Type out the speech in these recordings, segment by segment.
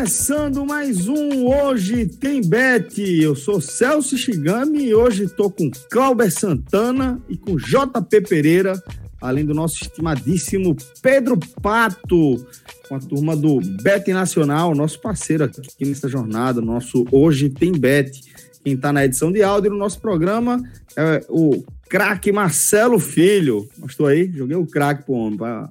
Começando mais um Hoje Tem Bet. Eu sou Celso Shigami e hoje estou com Clauber Santana e com JP Pereira, além do nosso estimadíssimo Pedro Pato, com a turma do Bet Nacional, nosso parceiro aqui nessa jornada, nosso Hoje Tem Bet. Quem está na edição de áudio no nosso programa é o craque Marcelo Filho. Mostrou aí? Joguei o craque homem, para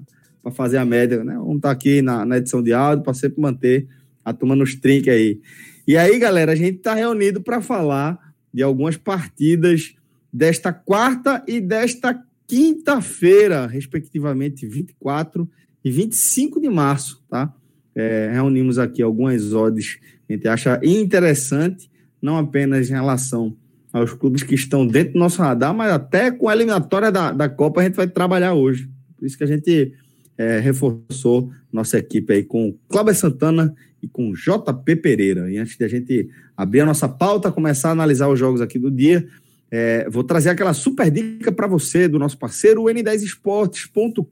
fazer a média, né? Vamos estar tá aqui na, na edição de áudio para sempre manter a turma nos trinques aí. E aí, galera, a gente está reunido para falar de algumas partidas desta quarta e desta quinta-feira, respectivamente 24 e 25 de março, tá? É, reunimos aqui algumas odds que a gente acha interessante, não apenas em relação aos clubes que estão dentro do nosso radar, mas até com a eliminatória da, da Copa a gente vai trabalhar hoje. Por isso que a gente é, reforçou nossa equipe aí com Cláudio Santana e com JP Pereira. E antes de a gente abrir a nossa pauta, começar a analisar os jogos aqui do dia, é, vou trazer aquela super dica para você do nosso parceiro, n10esportes.com.br,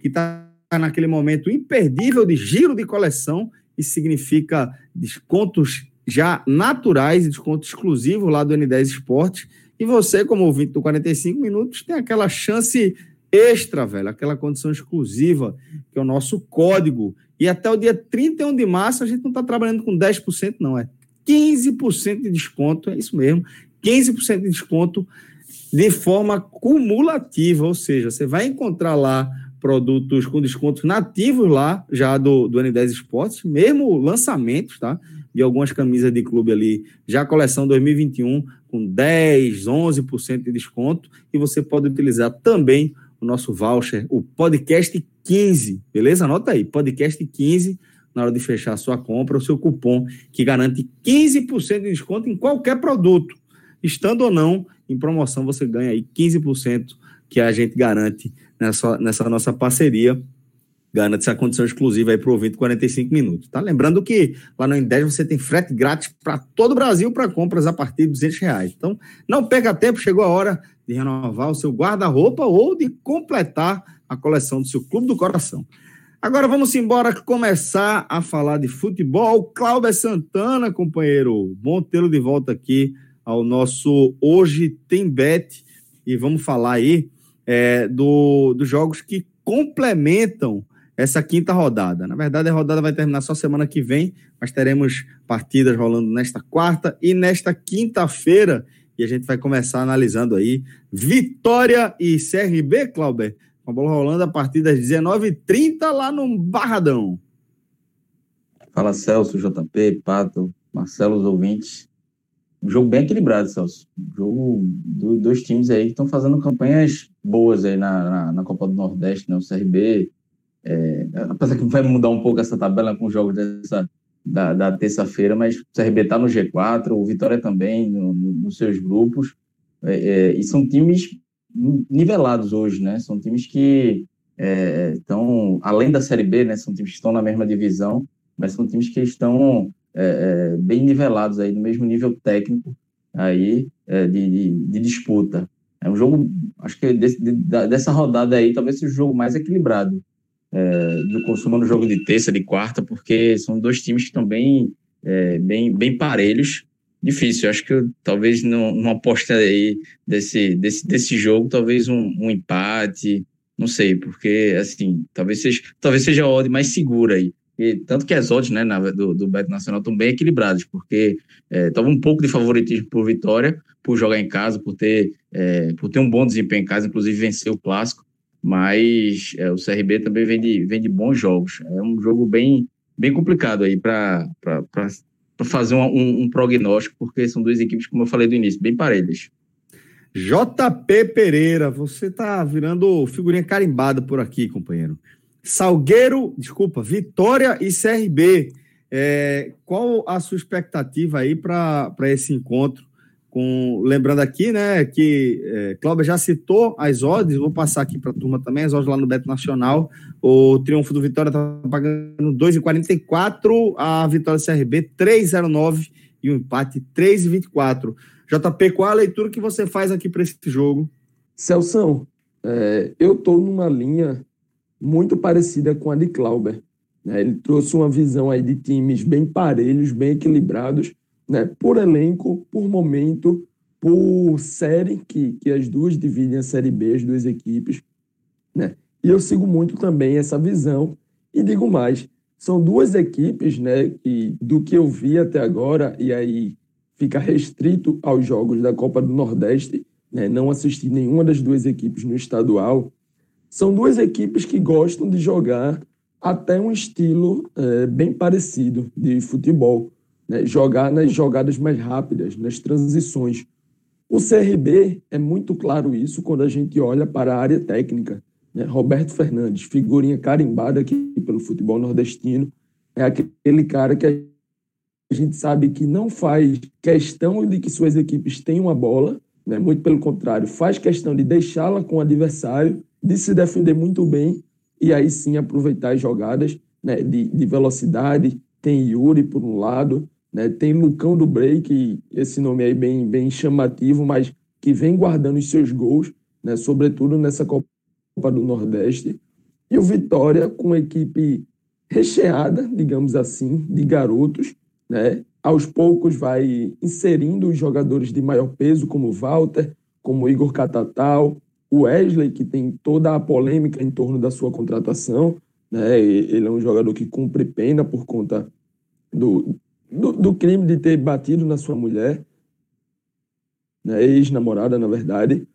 que está naquele momento imperdível de giro de coleção. Isso significa descontos já naturais e desconto exclusivo lá do N10 Esportes. E você, como ouvinte do 45 Minutos, tem aquela chance extra, velho, aquela condição exclusiva, que é o nosso código. E até o dia 31 de março a gente não está trabalhando com 10%, não, é 15% de desconto, é isso mesmo, 15% de desconto de forma cumulativa, ou seja, você vai encontrar lá produtos com descontos nativos lá, já do, do N10 Esportes, mesmo lançamentos, tá? De algumas camisas de clube ali, já coleção 2021, com 10, 11% de desconto, e você pode utilizar também o nosso voucher, o podcast 15, beleza? Anota aí, podcast 15 na hora de fechar a sua compra, o seu cupom que garante 15% de desconto em qualquer produto. Estando ou não em promoção, você ganha aí 15% que a gente garante nessa, nessa nossa parceria. Garante essa condição exclusiva aí para o ouvinte 45 minutos. Tá? Lembrando que lá no N10 você tem frete grátis para todo o Brasil para compras a partir de 200 reais. Então, não perca tempo, chegou a hora de renovar o seu guarda-roupa ou de completar a coleção do seu clube do coração. Agora vamos embora começar a falar de futebol. Cláudio Santana, companheiro, bom tê-lo de volta aqui ao nosso Hoje Tem Bet. E vamos falar aí é, do, dos jogos que complementam essa quinta rodada. Na verdade, a rodada vai terminar só semana que vem, mas teremos partidas rolando nesta quarta e nesta quinta-feira e a gente vai começar analisando aí Vitória e CRB, Clauber, com a bola rolando a partir das 19h30 lá no Barradão. Fala Celso, JP, Pato, Marcelo, os ouvintes. Um jogo bem equilibrado, Celso. Um jogo do, dois times aí que estão fazendo campanhas boas aí na, na, na, Copa do Nordeste, né? O CRB. É, apesar que vai mudar um pouco essa tabela com os jogos dessa, da, da terça-feira, mas o CRB está no G4, o Vitória também, no, no, nos seus grupos, é, é, e são times nivelados hoje, né? São times que estão, é, além da Série B, né? São times que estão na mesma divisão, mas são times que estão é, é, bem nivelados aí, no mesmo nível técnico aí de, de, de, disputa. É um jogo, acho que desse, de, dessa rodada aí, talvez seja o jogo mais equilibrado é, do consumo no jogo de terça, de quarta, porque são dois times que estão bem, é, bem, bem parelhos. Difícil, acho que talvez numa aposta aí desse, desse, desse jogo, talvez um, um empate, não sei, porque assim, talvez seja, talvez seja a odd mais segura aí. E, tanto que as odds né, na, do, do Beto Nacional estão bem equilibradas, porque estava é, um pouco de favoritismo por vitória, por jogar em casa, por ter, é, por ter um bom desempenho em casa, inclusive vencer o clássico mas é, o CRB também vem de, vem de bons jogos. É um jogo bem, bem complicado aí para fazer um, um, um, prognóstico, porque são duas equipes, como eu falei do início, bem parelhas. JP Pereira, você está virando figurinha carimbada por aqui, companheiro. Salgueiro, desculpa, Vitória e CRB. É, qual a sua expectativa aí para esse encontro? Com, lembrando aqui, né, que é, já citou as odds, vou passar aqui para a turma também, as odds lá no Beto Nacional. O triunfo do Vitória está pagando 2,44, a vitória do CRB 3,09 e o empate 3,24. JP, qual a leitura que você faz aqui para esse jogo? Celção, é, eu estou numa linha muito parecida com a de Clauber. Né? Ele trouxe uma visão aí de times bem parelhos, bem equilibrados, né? por elenco, por momento, por série, que, que as duas dividem a Série B, as duas equipes. Né? E eu sigo muito também essa visão. E digo mais, são duas equipes né, que, do que eu vi até agora, e aí fica restrito aos jogos da Copa do Nordeste, né, não assisti nenhuma das duas equipes no estadual, são duas equipes que gostam de jogar até um estilo é, bem parecido de futebol, né? jogar nas jogadas mais rápidas, nas transições. O CRB é muito claro isso quando a gente olha para a área técnica. Né? Roberto Fernandes, figurinha carimbada aqui pelo futebol nordestino, é aquele cara que a gente sabe que não faz questão de que suas equipes tenham a bola, né? muito pelo contrário, faz questão de deixá-la com o adversário de se defender muito bem e aí sim aproveitar as jogadas né, de, de velocidade. Tem Yuri por um lado, né, tem Lucão do Break, esse nome aí bem, bem chamativo, mas que vem guardando os seus gols, né, sobretudo nessa Copa do Nordeste. E o Vitória com equipe recheada, digamos assim, de garotos, né? Aos poucos vai inserindo os jogadores de maior peso, como Walter, como Igor Catatal, o Wesley, que tem toda a polêmica em torno da sua contratação, né? ele é um jogador que cumpre pena por conta do, do, do crime de ter batido na sua mulher, né? ex-namorada, na verdade.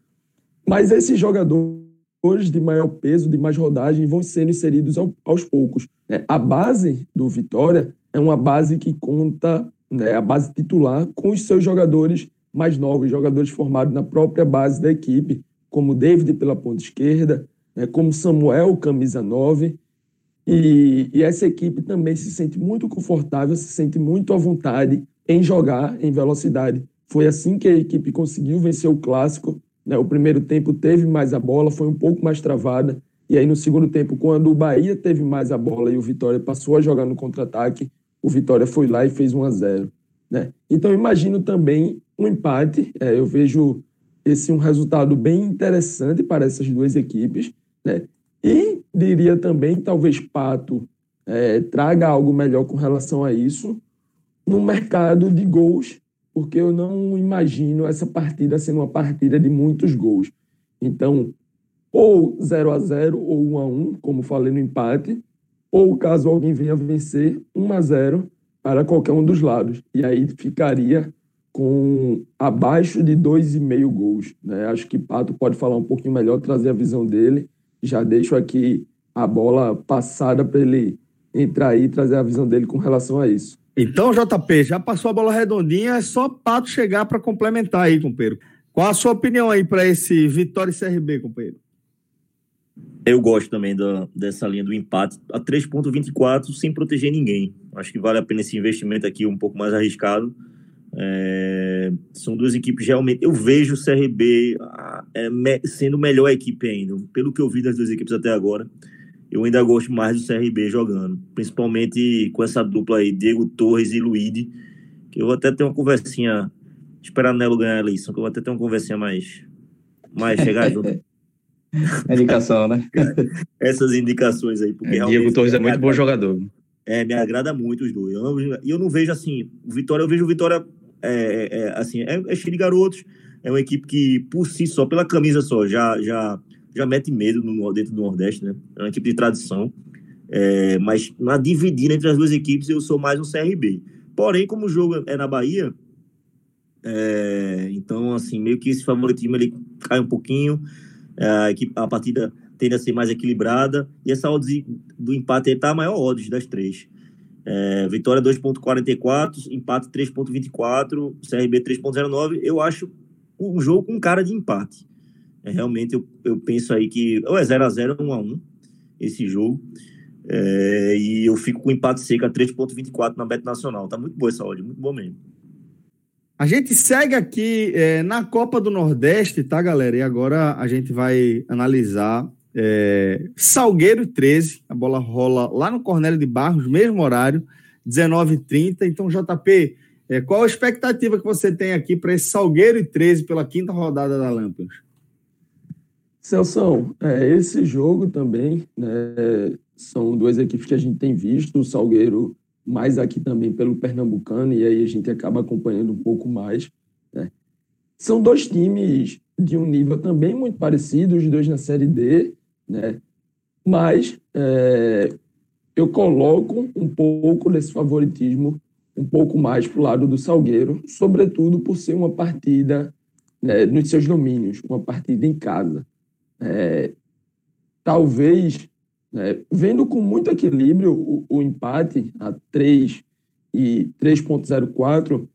Mas esses jogadores de maior peso, de mais rodagem, vão sendo inseridos ao, aos poucos. Né? A base do Vitória é uma base que conta, né, a base titular, com os seus jogadores mais novos, jogadores formados na própria base da equipe, como David pela ponta esquerda, né, como Samuel, camisa 9. E, e, essa equipe também se sente muito confortável, se sente muito à vontade em jogar em velocidade. Foi assim que a equipe conseguiu vencer o clássico. Né? O primeiro tempo teve mais a bola, foi um pouco mais travada. E aí, no segundo tempo, quando o Bahia teve mais a bola e o Vitória passou a jogar no contra-ataque, o Vitória foi lá e fez 1 a 0 né? Então, imagino também um empate. É, eu vejo esse um resultado bem interessante para essas duas equipes, né? E diria também, talvez Pato é, traga algo melhor com relação a isso no mercado de gols, porque eu não imagino essa partida sendo uma partida de muitos gols. Então, ou 0 a 0 ou 1 a 1, como falei no empate, ou caso alguém venha vencer 1 a 0 para qualquer um dos lados. E aí ficaria com abaixo de dois e meio gols. Né? Acho que Pato pode falar um pouquinho melhor, trazer a visão dele. Já deixo aqui a bola passada para ele entrar aí e trazer a visão dele com relação a isso. Então, JP, já passou a bola redondinha, é só Pato chegar para complementar aí, companheiro. Qual a sua opinião aí para esse Vitória e CRB, companheiro? Eu gosto também da, dessa linha do empate a 3,24 sem proteger ninguém. Acho que vale a pena esse investimento aqui um pouco mais arriscado é, são duas equipes realmente. Eu vejo o CRB é, me, sendo melhor equipe ainda. Pelo que eu vi das duas equipes até agora, eu ainda gosto mais do CRB jogando. Principalmente com essa dupla aí, Diego Torres e Luíde. Que eu vou até ter uma conversinha. Esperar o Nelo ganhar a eleição, que eu vou até ter uma conversinha mais. mais chegar junto. Indicação, né? Essas indicações aí. Porque é, Diego Torres é muito bom jogador. É, me agrada muito os dois. E eu, eu, não vejo assim, o Vitória, eu vejo o Vitória é, é, é, assim, é, é cheio de garotos, é uma equipe que, por si só, pela camisa só, já, já, já mete medo no, dentro do Nordeste, né? É uma equipe de tradição. É, mas na dividida entre as duas equipes, eu sou mais um CRB. Porém, como o jogo é na Bahia, é, então, assim, meio que esse favoritismo ele cai um pouquinho. É, a, equipe, a partida tende a ser mais equilibrada. E essa odds do empate está a maior odds das três. É, vitória 2.44, empate 3.24, CRB 3.09. Eu acho um jogo com cara de empate. É, realmente eu, eu penso aí que ou é 0x0 ou 1x1 esse jogo. É, e eu fico com empate seco a 3.24 na Bet Nacional. Tá muito boa essa odd, muito boa mesmo. A gente segue aqui é, na Copa do Nordeste, tá, galera? E agora a gente vai analisar é, Salgueiro 13. A bola rola lá no Cornélio de Barros, mesmo horário, 19h30. Então, JP, é, qual a expectativa que você tem aqui para esse Salgueiro e 13 pela quinta rodada da Lampions? Celso, é, esse jogo também, né, são duas equipes que a gente tem visto, o Salgueiro mais aqui também pelo Pernambucano, e aí a gente acaba acompanhando um pouco mais. Né. São dois times de um nível também muito parecido, os dois na Série D, né? mas é, eu coloco um pouco desse favoritismo um pouco mais para o lado do Salgueiro, sobretudo por ser uma partida né, nos seus domínios, uma partida em casa. É, talvez, né, vendo com muito equilíbrio o, o empate a 3 e 3.04,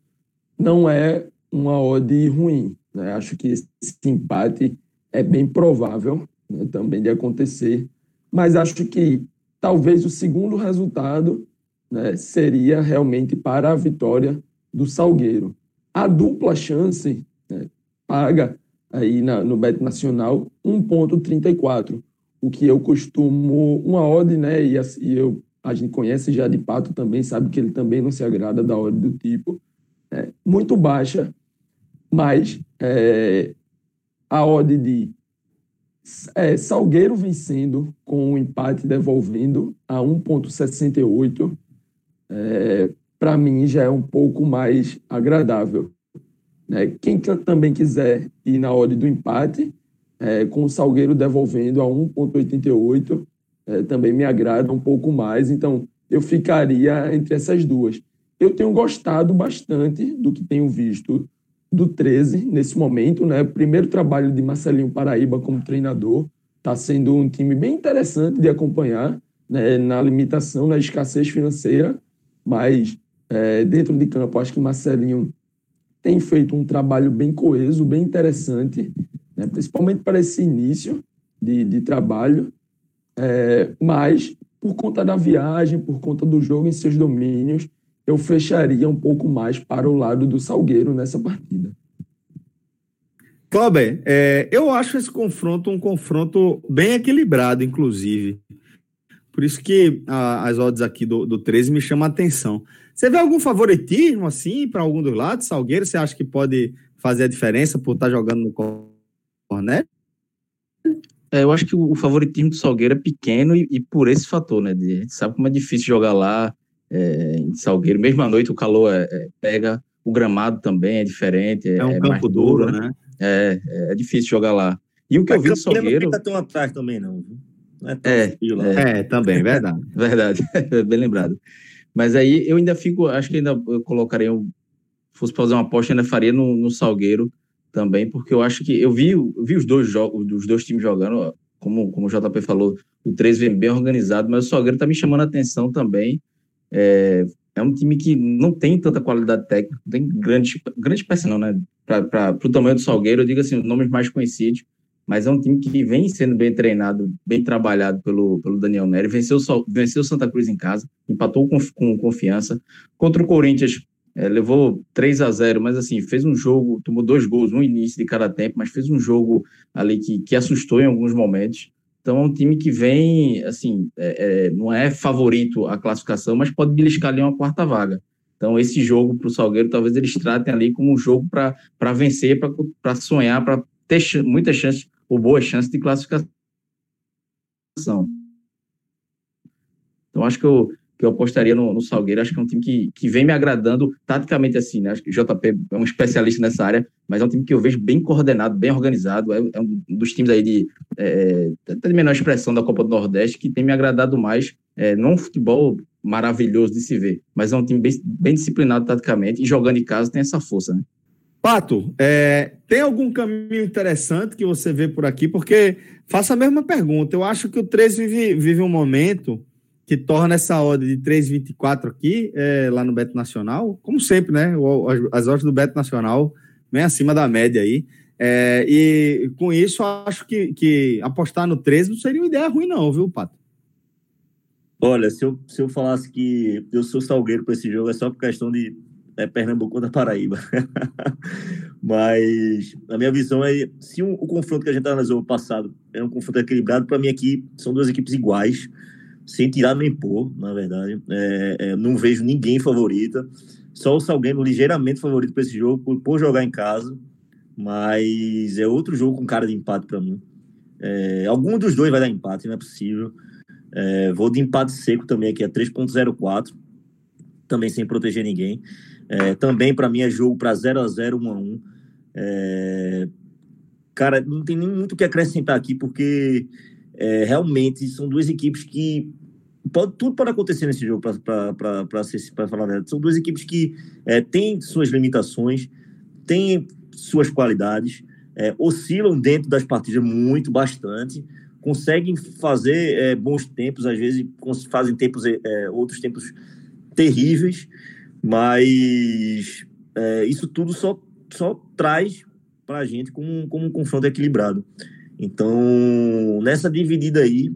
não é uma odd ruim. Né? Acho que esse empate é bem provável né, também de acontecer, mas acho que talvez o segundo resultado né, seria realmente para a vitória do Salgueiro. A dupla chance né, paga aí na, no Bet Nacional 1,34, o que eu costumo, uma odd, né, e, e eu, a gente conhece já de Pato também, sabe que ele também não se agrada da odd do tipo, é, muito baixa, mas é, a odd de é, Salgueiro vencendo com o um empate devolvendo a 1,68 é, para mim já é um pouco mais agradável. Né? Quem também quiser ir na hora do empate, é, com o Salgueiro devolvendo a 1,88, é, também me agrada um pouco mais. Então, eu ficaria entre essas duas. Eu tenho gostado bastante do que tenho visto do 13 nesse momento. Né? Primeiro trabalho de Marcelinho Paraíba como treinador. Está sendo um time bem interessante de acompanhar né? na limitação, na escassez financeira mas é, dentro de campo, acho que Marcelinho tem feito um trabalho bem coeso, bem interessante, né? principalmente para esse início de, de trabalho. É, mas, por conta da viagem, por conta do jogo em seus domínios, eu fecharia um pouco mais para o lado do Salgueiro nessa partida. Cláudio, é, eu acho esse confronto um confronto bem equilibrado, inclusive. Por isso que a, as odds aqui do, do 13 me chamam a atenção. Você vê algum favoritismo, assim, para algum dos lados? Salgueiro, você acha que pode fazer a diferença por estar tá jogando no Cornet? É, eu acho que o favoritismo do Salgueiro é pequeno e, e por esse fator, né? De, a gente sabe como é difícil jogar lá é, em Salgueiro. Mesmo à noite o calor é, é, pega, o gramado também é diferente. É, é um campo duro, duro, né? É, é, difícil jogar lá. E o que Mas eu vi do Salgueiro. Não fica tão atrás também, não. É, é, é, também, verdade. verdade, bem lembrado. Mas aí eu ainda fico, acho que ainda eu colocaria, um, fosse fazer uma aposta, ainda faria no, no, Salgueiro também, porque eu acho que eu vi, eu vi os dois jogos, os dois times jogando, como, como o JP falou, o 3 vem bem organizado, mas o Salgueiro está me chamando a atenção também. É, é um time que não tem tanta qualidade técnica, não tem grande, grande peça não, né? Para o tamanho do Salgueiro, eu digo assim, os nomes mais conhecidos, mas é um time que vem sendo bem treinado, bem trabalhado pelo, pelo Daniel Nery. Venceu, venceu Santa Cruz em casa, empatou com, com confiança. Contra o Corinthians, é, levou 3 a 0 mas assim, fez um jogo, tomou dois gols no início de cada tempo, mas fez um jogo ali que, que assustou em alguns momentos. Então é um time que vem, assim, é, é, não é favorito a classificação, mas pode beliscar ali uma quarta vaga. Então, esse jogo para o Salgueiro, talvez eles tratem ali como um jogo para vencer, para sonhar, para ter muitas chances ou boa chance de classificação. Então, acho que eu, que eu apostaria no, no, Salgueiro. Acho que é um time que, que vem me agradando taticamente assim, né? Acho que o JP é um especialista nessa área, mas é um time que eu vejo bem coordenado, bem organizado. É, é um dos times aí de é, até de menor expressão da Copa do Nordeste que tem me agradado mais. É, não um futebol maravilhoso de se ver, mas é um time bem, bem disciplinado taticamente e jogando em casa tem essa força, né? Pato, é, tem algum caminho interessante que você vê por aqui? Porque faço a mesma pergunta. Eu acho que o 13 vive, vive um momento que torna essa odd de 3,24 aqui, é, lá no Beto Nacional, como sempre, né? As odds do Beto Nacional bem acima da média aí. É, e com isso, acho que, que apostar no 13 não seria uma ideia ruim, não, viu, Pato? Olha, se eu, se eu falasse que eu sou salgueiro para esse jogo, é só por questão de é, Pernambuco da Paraíba. Mas a minha visão é: se o, o confronto que a gente analisou no passado é um confronto equilibrado, para mim aqui são duas equipes iguais, sem tirar nem pôr, na verdade. É, é, não vejo ninguém favorita. Só o Salgueiro ligeiramente favorito para esse jogo, por, por jogar em casa mas é outro jogo com cara de empate para mim. É, algum dos dois vai dar empate, não é possível. É, vou de empate seco também aqui, é 3.04, também sem proteger ninguém. É, também para mim é jogo para 0 a 0 1 a 1 é, Cara, não tem nem muito o que acrescentar aqui, porque é, realmente são duas equipes que. Pode, tudo pode acontecer nesse jogo, para falar a verdade. São duas equipes que é, têm suas limitações, têm suas qualidades, é, oscilam dentro das partidas muito, bastante, conseguem fazer é, bons tempos, às vezes fazem tempos, é, é outros tempos terríveis, mas é, isso tudo só, só traz para a gente como, como um confronto equilibrado. Então, nessa dividida aí,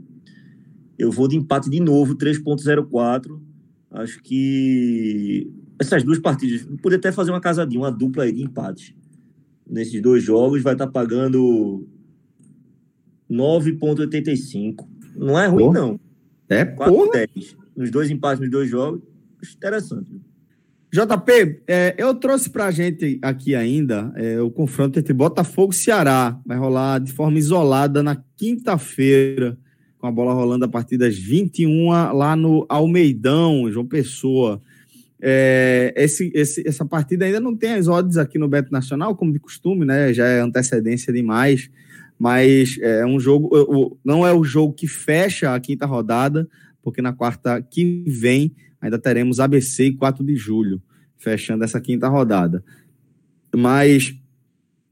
eu vou de empate de novo, 3.04. Acho que essas duas partidas, poder até fazer uma casadinha, uma dupla aí de empate nesses dois jogos, vai estar tá pagando 9,85. Não é ruim, não. É, porra. Nos dois empates nos dois jogos, interessante. JP, é, eu trouxe para a gente aqui ainda é, o confronto entre Botafogo e Ceará. Vai rolar de forma isolada na quinta-feira, com a bola rolando a partir das 21 lá no Almeidão, João Pessoa. É, esse, esse, essa partida ainda não tem as odds aqui no Beto Nacional, como de costume, né? Já é antecedência demais. Mas é um jogo, não é o jogo que fecha a quinta rodada, porque na quarta que vem ainda teremos ABC e 4 de julho, fechando essa quinta rodada. Mas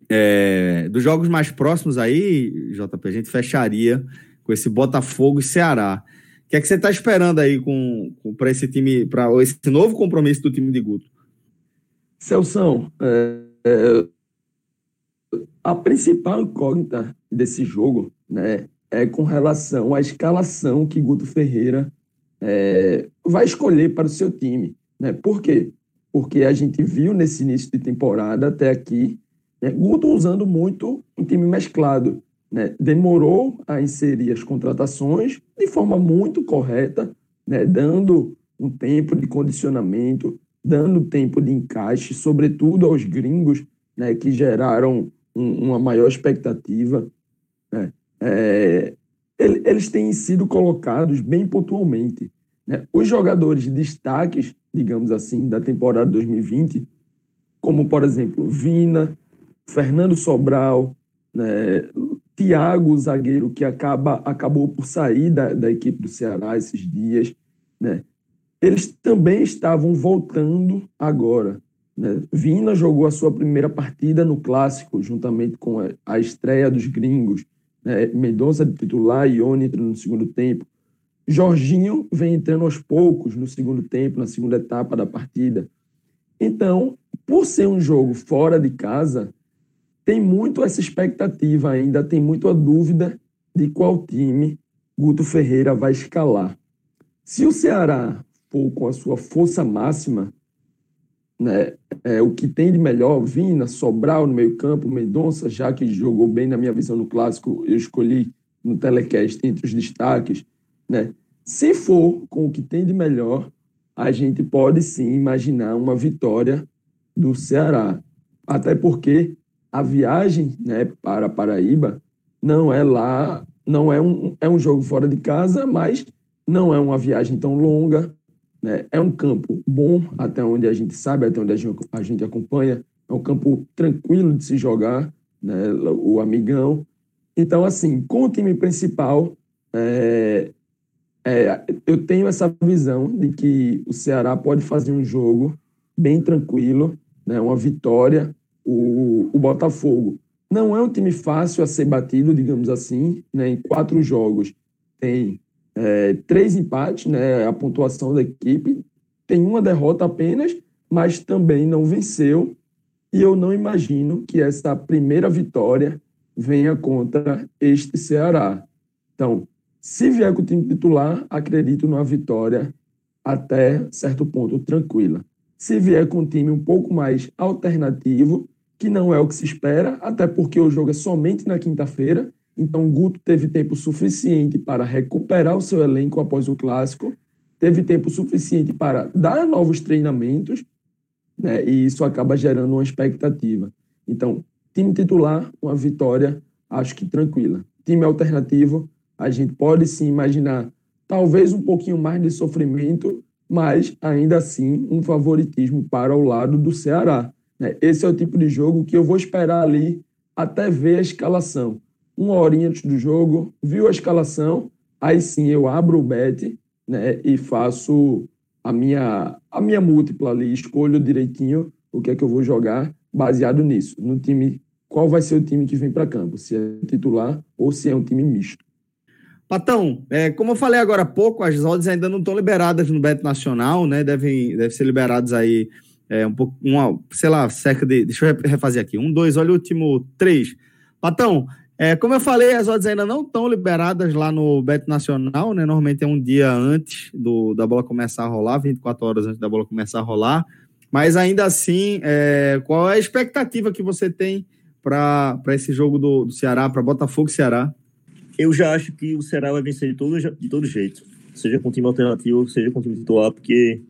é, dos jogos mais próximos aí, JP, a gente fecharia com esse Botafogo e Ceará que é que você está esperando aí com, com para esse time, para esse novo compromisso do time de Guto? Celção, é, é, a principal incógnita desse jogo né, é com relação à escalação que Guto Ferreira é, vai escolher para o seu time. Né? Por quê? Porque a gente viu nesse início de temporada até aqui né, Guto usando muito um time mesclado né, demorou a inserir as contratações de forma muito correta, né, dando um tempo de condicionamento, dando tempo de encaixe, sobretudo aos gringos, né, que geraram um, uma maior expectativa. Né. É, eles têm sido colocados bem pontualmente. Né. Os jogadores destaques, digamos assim, da temporada 2020, como, por exemplo, Vina, Fernando Sobral, né, Thiago, zagueiro que acaba, acabou por sair da, da equipe do Ceará esses dias, né? Eles também estavam voltando agora. Né? Vina jogou a sua primeira partida no Clássico, juntamente com a, estreia dos gringos. Né? Mendonça de titular, Ione entra no segundo tempo. Jorginho vem entrando aos poucos no segundo tempo, na segunda etapa da partida. Então, por ser um jogo fora de casa, tem muito essa expectativa ainda, tem muito a dúvida de qual time Guto Ferreira vai escalar. Se o Ceará for com a sua força máxima, né, é, o que tem de melhor, Vina, Sobral no meio-campo, Mendonça, já que jogou bem na minha visão no clássico, eu escolhi no telecast entre os destaques. Né? Se for com o que tem de melhor, a gente pode sim imaginar uma vitória do Ceará. Até porque a viagem né, para Paraíba não é lá, não é um, é um jogo fora de casa, mas não é uma viagem tão longa. Né? É um campo bom, até onde a gente sabe, até onde a gente, a gente acompanha. É um campo tranquilo de se jogar, né? o amigão. Então, assim, com o time principal, é, é, eu tenho essa visão de que o Ceará pode fazer um jogo bem tranquilo, né? uma vitória o, o Botafogo não é um time fácil a ser batido, digamos assim. Né? Em quatro jogos tem é, três empates, né? a pontuação da equipe. Tem uma derrota apenas, mas também não venceu. E eu não imagino que essa primeira vitória venha contra este Ceará. Então, se vier com o time titular, acredito numa vitória até certo ponto tranquila. Se vier com um time um pouco mais alternativo, que não é o que se espera, até porque o jogo é somente na quinta-feira, então Guto teve tempo suficiente para recuperar o seu elenco após o clássico, teve tempo suficiente para dar novos treinamentos, né, e isso acaba gerando uma expectativa. Então, time titular, uma vitória, acho que tranquila. Time alternativo, a gente pode sim imaginar talvez um pouquinho mais de sofrimento, mas ainda assim um favoritismo para o lado do Ceará. Né? Esse é o tipo de jogo que eu vou esperar ali até ver a escalação. Uma horinha antes do jogo, viu a escalação, aí sim eu abro o bet né, e faço a minha, a minha múltipla ali, escolho direitinho o que é que eu vou jogar baseado nisso, no time, qual vai ser o time que vem para campo, se é titular ou se é um time misto. Patão, é, como eu falei agora há pouco, as odds ainda não estão liberadas no Bet Nacional, né? Devem, devem ser liberadas aí é, um pouco, uma, sei lá, cerca de. Deixa eu refazer aqui. Um, dois, olha o último três. Patão, é, como eu falei, as odds ainda não estão liberadas lá no Bet Nacional, né? Normalmente é um dia antes do, da bola começar a rolar, 24 horas antes da bola começar a rolar. Mas ainda assim, é, qual é a expectativa que você tem para esse jogo do, do Ceará, para Botafogo e Ceará? Eu já acho que o Ceará vai vencer de todo, de todo jeito. Seja com time alternativo, seja com time titular, porque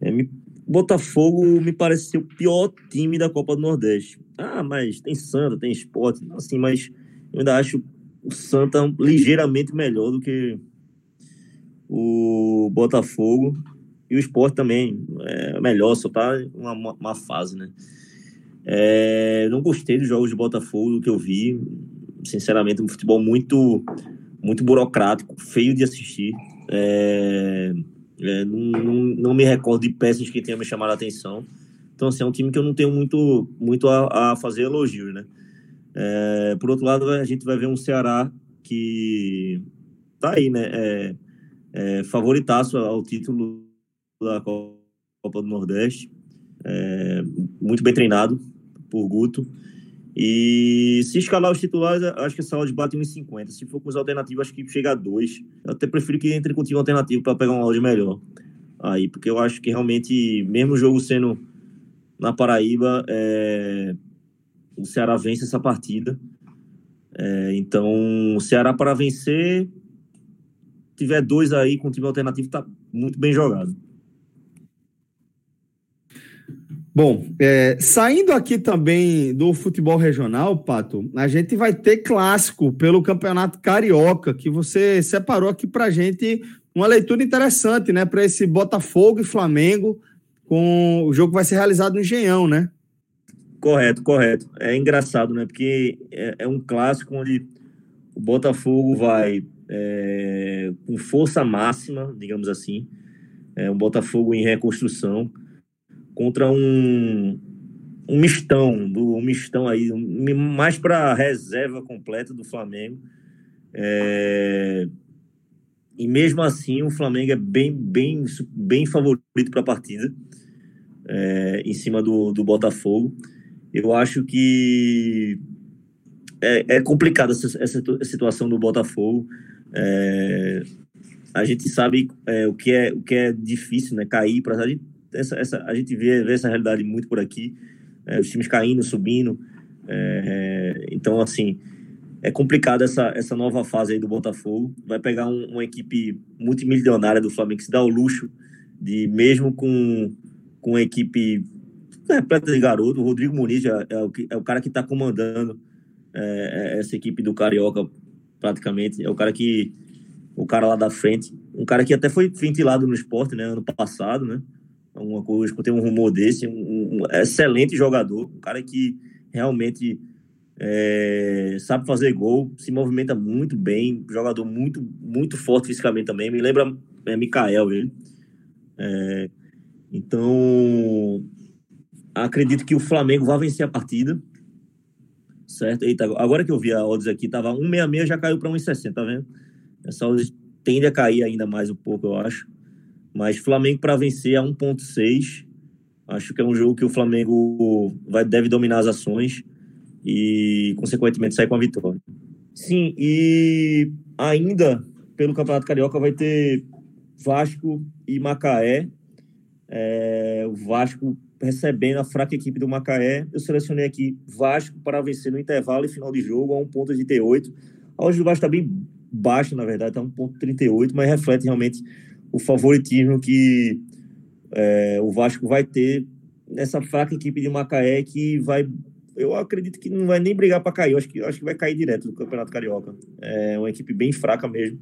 é, me, Botafogo me parece ser o pior time da Copa do Nordeste. Ah, mas tem Santa, tem esporte, assim, mas eu ainda acho o Santa ligeiramente melhor do que o Botafogo. E o esporte também é melhor, só tá uma, uma fase, né? É, não gostei dos jogos de Botafogo, do que eu vi sinceramente, um futebol muito, muito burocrático, feio de assistir. É, é, não, não, não, me recordo de peças que tenham me chamado a atenção. Então, assim, é um time que eu não tenho muito, muito a, a fazer elogios, né? É, por outro lado, a gente vai ver um Ceará que tá aí, né? É, é, favoritaço ao título da Copa do Nordeste. É, muito bem treinado por Guto. E se escalar os titulares, acho que essa odd bate 1,50. Se for com os alternativos, acho que chega a 2. Eu até prefiro que entre com o time alternativo para pegar um odd melhor. Aí, porque eu acho que realmente, mesmo o jogo sendo na Paraíba, é... o Ceará vence essa partida. É... então, o Ceará para vencer, tiver dois aí com o time alternativo, tá muito bem jogado. Bom, é, saindo aqui também do futebol regional, Pato, a gente vai ter clássico pelo Campeonato Carioca, que você separou aqui para gente uma leitura interessante, né, para esse Botafogo e Flamengo, com o jogo que vai ser realizado no Engenhão, né? Correto, correto. É engraçado, né, porque é, é um clássico onde o Botafogo vai é, com força máxima, digamos assim, é um Botafogo em reconstrução contra um, um mistão, do, um mistão aí, um, mais para reserva completa do Flamengo. É, e mesmo assim, o Flamengo é bem, bem, bem favorito para a partida, é, em cima do, do Botafogo. Eu acho que é, é complicada essa, essa, situação do Botafogo. É, a gente sabe é, o, que é, o que é difícil, né? Cair para a gente essa, essa, a gente vê, vê essa realidade muito por aqui, é, os times caindo, subindo. É, então, assim, é complicado essa, essa nova fase aí do Botafogo. Vai pegar um, uma equipe multimilionária do Flamengo que se dá o luxo de, mesmo com, com uma equipe repleta de garoto, o Rodrigo Muniz é, é, o, é o cara que está comandando é, é, essa equipe do Carioca, praticamente. É o cara que. O cara lá da frente. Um cara que até foi ventilado no esporte, né? Ano passado, né? Alguma coisa, eu escutei um rumor desse, um, um excelente jogador, um cara que realmente é, sabe fazer gol, se movimenta muito bem, jogador muito, muito forte fisicamente também, me lembra é, Mikael, ele. É, então, acredito que o Flamengo vai vencer a partida. Certo? Eita, agora que eu vi a odds aqui, tava 1,66, já caiu para 1,60, tá vendo? Essa odds tende a cair ainda mais um pouco, eu acho. Mas Flamengo para vencer a 1,6. Acho que é um jogo que o Flamengo vai, deve dominar as ações e, consequentemente, sair com a vitória. Sim, e ainda pelo Campeonato Carioca vai ter Vasco e Macaé. É, o Vasco recebendo a fraca equipe do Macaé. Eu selecionei aqui Vasco para vencer no intervalo e final de jogo a 1,38. A hoje o Vasco está bem baixo, na verdade, está 1,38, mas reflete realmente o favoritismo que é, o Vasco vai ter nessa fraca equipe de Macaé que vai. Eu acredito que não vai nem brigar para cair. Eu acho que, acho que vai cair direto do Campeonato Carioca. É uma equipe bem fraca mesmo.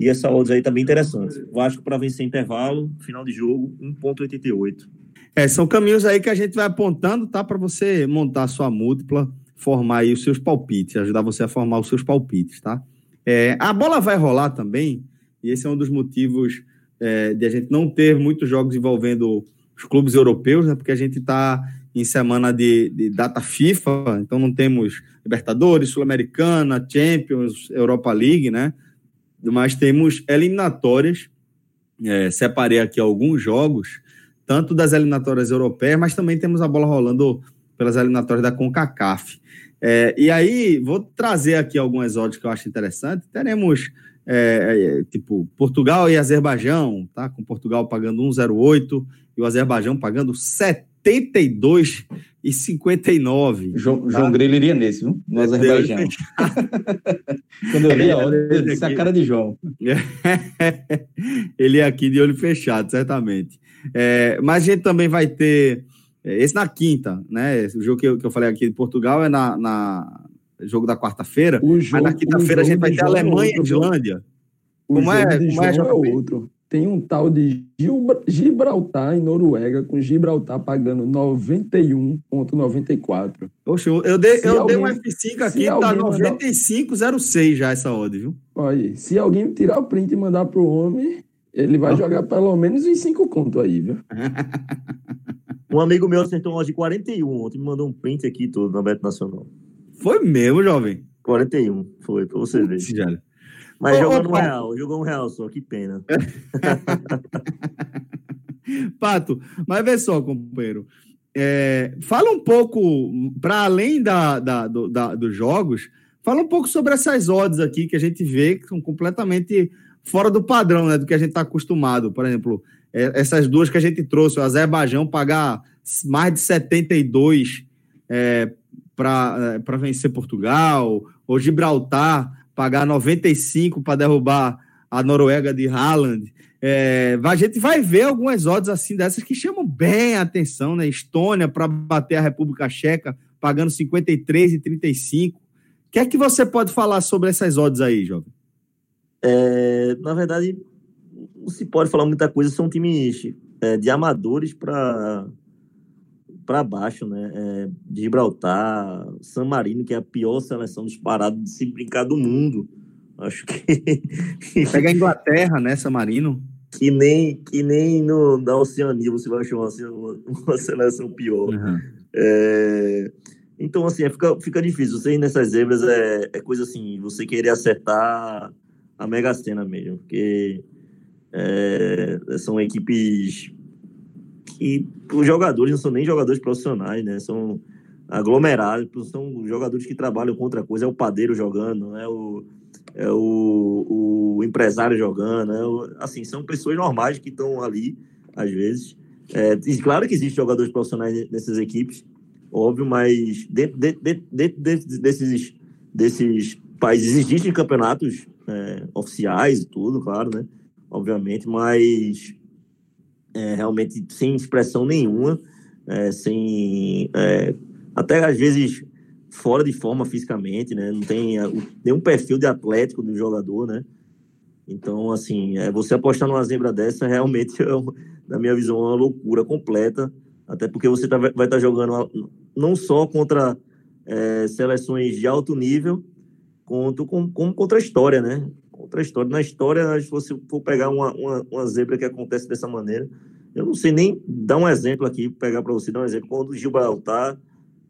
E essa odds aí tá interessante. Vasco para vencer intervalo, final de jogo, 1,88. É, são caminhos aí que a gente vai apontando, tá? Para você montar a sua múltipla, formar aí os seus palpites, ajudar você a formar os seus palpites, tá? É, a bola vai rolar também, e esse é um dos motivos é, de a gente não ter muitos jogos envolvendo os clubes europeus, né? Porque a gente está em semana de, de, data FIFA, então não temos Libertadores, Sul-Americana, Champions, Europa League, né? Mas temos eliminatórias. É, separei aqui alguns jogos tanto das eliminatórias europeias, mas também temos a bola rolando pelas eliminatórias da CONCACAF. É, e aí, vou trazer aqui algumas odds que eu acho interessante. Teremos, é, é tipo, Portugal e Azerbaijão, tá? Com Portugal pagando 1,08 e o Azerbaijão pagando 72,59. João, tá? João Grilo iria nesse, viu? No Azerbaijão. Quando eu vi a hora, eu disse a cara de João. Ele é aqui de olho fechado, certamente. É, mas a gente também vai ter é, esse na quinta, né? O jogo que eu, que eu falei aqui de Portugal é na, na jogo da quarta-feira. Mas na quinta-feira a gente vai ter Alemanha e Islândia. Como é, como é, é outro. Tem um tal de Gibraltar em Noruega, com Gibraltar pagando 91,94. Poxa, eu dei, eu alguém, dei um F5 aqui, tá 95,06 já essa odd, viu? Olha, se alguém tirar o print e mandar pro homem, ele vai jogar pelo menos em cinco contos aí, viu? um amigo meu acertou uma de 41 ontem, me mandou um print aqui todo na Beto Nacional. Foi mesmo, jovem? 41, foi, pra você ver. Mas ô, jogou no real, jogou um real só, que pena. Pato, mas vê só, companheiro. É, fala um pouco, para além da, da, do, da, dos jogos, fala um pouco sobre essas odds aqui que a gente vê que são completamente fora do padrão, né, do que a gente está acostumado. Por exemplo, é, essas duas que a gente trouxe, o Azerbaijão pagar mais de 72 é, para é, vencer Portugal, ou Gibraltar pagar 95 para derrubar a Noruega de Haaland. É, a gente vai ver algumas odds assim dessas que chamam bem a atenção, né? Estônia para bater a República Checa, pagando 53 e 35. O que é que você pode falar sobre essas odds aí, jovem? É, na verdade, não se pode falar muita coisa, são times é, de amadores para para baixo, né? É, Gibraltar, San Marino, que é a pior seleção disparada de se brincar do mundo. Acho que. Pega a Inglaterra, né, San Marino? Que nem, que nem no, na Oceania você vai achar uma, uma seleção pior. Uhum. É, então, assim, é, fica, fica difícil. Você ir nessas zebras é, é coisa assim, você querer acertar a Mega Sena mesmo, porque é, são equipes que os jogadores não são nem jogadores profissionais, né? São aglomerados, são jogadores que trabalham com outra coisa. É o padeiro jogando, é o, é o, o empresário jogando, é o, assim, são pessoas normais que estão ali, às vezes. É, claro que existem jogadores profissionais nessas equipes, óbvio, mas dentro, dentro, dentro, dentro desses, desses países existem campeonatos é, oficiais e tudo, claro, né? Obviamente, mas é, realmente sem expressão nenhuma, é, sem é, até às vezes fora de forma fisicamente, né? Não tem nenhum perfil de atlético do jogador, né? Então, assim, é, você apostar numa zebra dessa realmente, é, na minha visão, é uma loucura completa, até porque você tá, vai estar tá jogando não só contra é, seleções de alto nível, conto com, com, contra a história, né? Contra a história. Na história, se você for pegar uma, uma, uma, zebra que acontece dessa maneira, Eu não sei nem dar um exemplo aqui, pegar para você dar um exemplo. Quando Gibraltar,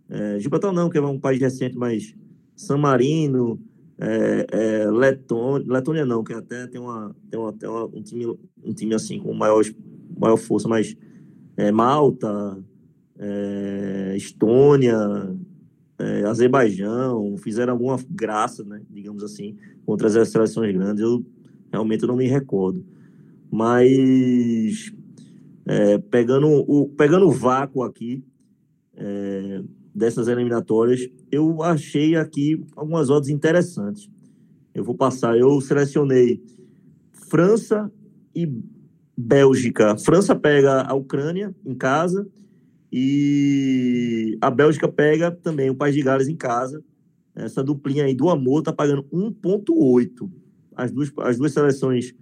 é, Gibraltar não, que é um país recente, mas San Marino, é, é, Letônia, Letônia não, que até tem, uma, tem, uma, tem uma, um, time, um time assim com maior, maior força, mas é, Malta, é, Estônia, é, Azerbaijão, fizeram alguma graça, né, digamos assim, contra as seleções grandes. Eu realmente não me recordo. Mas é, pegando, o, pegando o vácuo aqui é, dessas eliminatórias, eu achei aqui algumas odds interessantes. Eu vou passar, eu selecionei França e Bélgica. França pega a Ucrânia em casa e a Bélgica pega também o País de Gales em casa. Essa duplinha aí do amor tá pagando 1,8. As duas, as duas seleções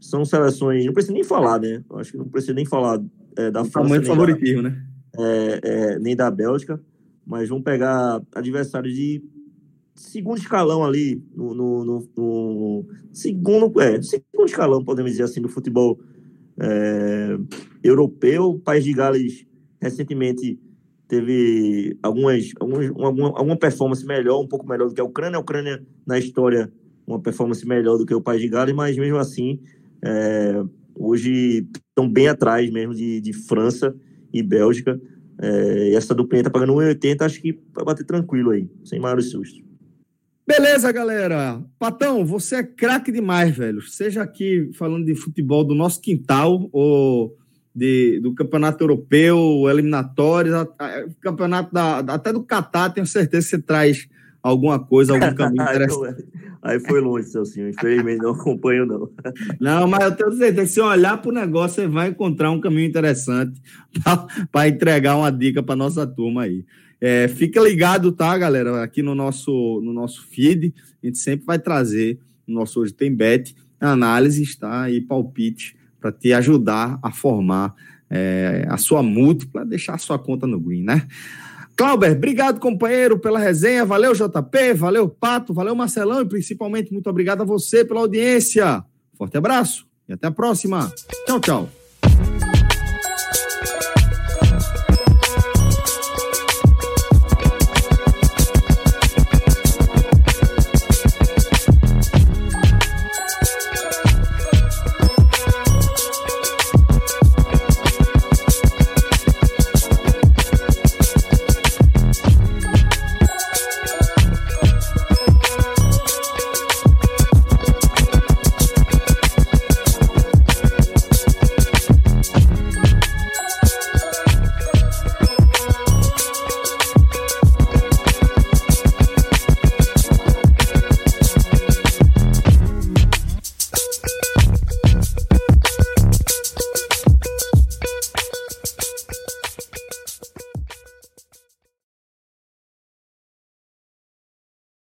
são seleções. Não precisa nem falar, né? Acho que não precisa nem falar é, da França. Tamanho favoritismo, né? É, é, nem da Bélgica. Mas vão pegar adversários de segundo escalão ali, no, no, no, no segundo, é, segundo escalão, podemos dizer assim, do futebol é, europeu. O País de Gales recentemente teve algumas, algumas alguma, alguma performance melhor, um pouco melhor do que a Ucrânia. A Ucrânia, na história, uma performance melhor do que o País de Gales, mas mesmo assim, é, hoje estão bem atrás mesmo de, de França e Bélgica. É, e essa duplinha tá pagando 1,80, acho que vai bater tranquilo aí, sem maiores sustos. Beleza, galera. Patão, você é craque demais, velho. Seja aqui falando de futebol do nosso quintal ou de, do campeonato europeu, eliminatórios, campeonato da, até do Catar, tenho certeza que você traz alguma coisa, algum caminho interessante. Aí foi longe, Celcinho. Infelizmente não acompanho, não. Não, mas eu tenho certeza que se olhar para o negócio, você vai encontrar um caminho interessante para entregar uma dica para nossa turma aí. É, fica ligado, tá, galera? Aqui no nosso, no nosso feed, a gente sempre vai trazer, o nosso Hoje Tem Bet, análise, tá? E palpite para te ajudar a formar é, a sua múltipla, deixar a sua conta no green, né? Clauber, obrigado, companheiro, pela resenha. Valeu, JP, valeu, Pato, valeu, Marcelão, e principalmente muito obrigado a você pela audiência. Forte abraço e até a próxima. Tchau, tchau.